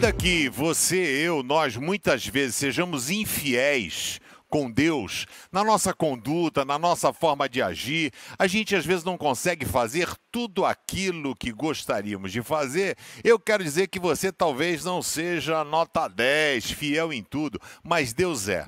Ainda que você, eu, nós muitas vezes sejamos infiéis com Deus, na nossa conduta, na nossa forma de agir, a gente às vezes não consegue fazer tudo aquilo que gostaríamos de fazer. Eu quero dizer que você talvez não seja nota 10, fiel em tudo, mas Deus é.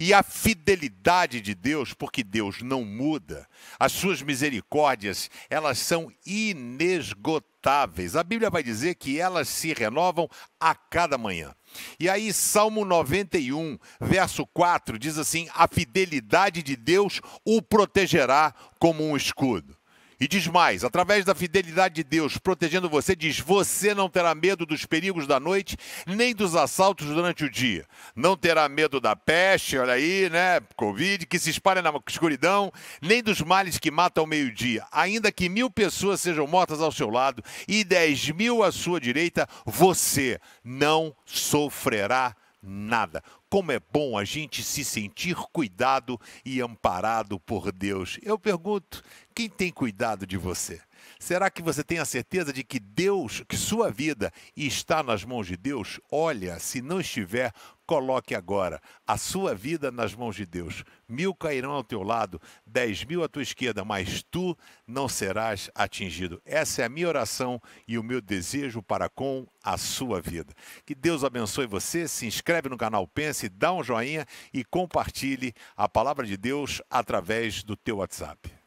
E a fidelidade de Deus, porque Deus não muda, as suas misericórdias, elas são inesgotáveis. A Bíblia vai dizer que elas se renovam a cada manhã. E aí, Salmo 91, verso 4, diz assim: A fidelidade de Deus o protegerá como um escudo. E diz mais: através da fidelidade de Deus protegendo você, diz: você não terá medo dos perigos da noite, nem dos assaltos durante o dia. Não terá medo da peste, olha aí, né? Covid, que se espalha na escuridão, nem dos males que matam ao meio-dia. Ainda que mil pessoas sejam mortas ao seu lado e dez mil à sua direita, você não sofrerá nada. Como é bom a gente se sentir cuidado e amparado por Deus. Eu pergunto: quem tem cuidado de você? Será que você tem a certeza de que Deus, que sua vida está nas mãos de Deus? Olha, se não estiver, coloque agora a sua vida nas mãos de Deus. Mil cairão ao teu lado, dez mil à tua esquerda, mas tu não serás atingido. Essa é a minha oração e o meu desejo para com a sua vida. Que Deus abençoe você. Se inscreve no canal Pense, dá um joinha e compartilhe a palavra de Deus através do teu WhatsApp.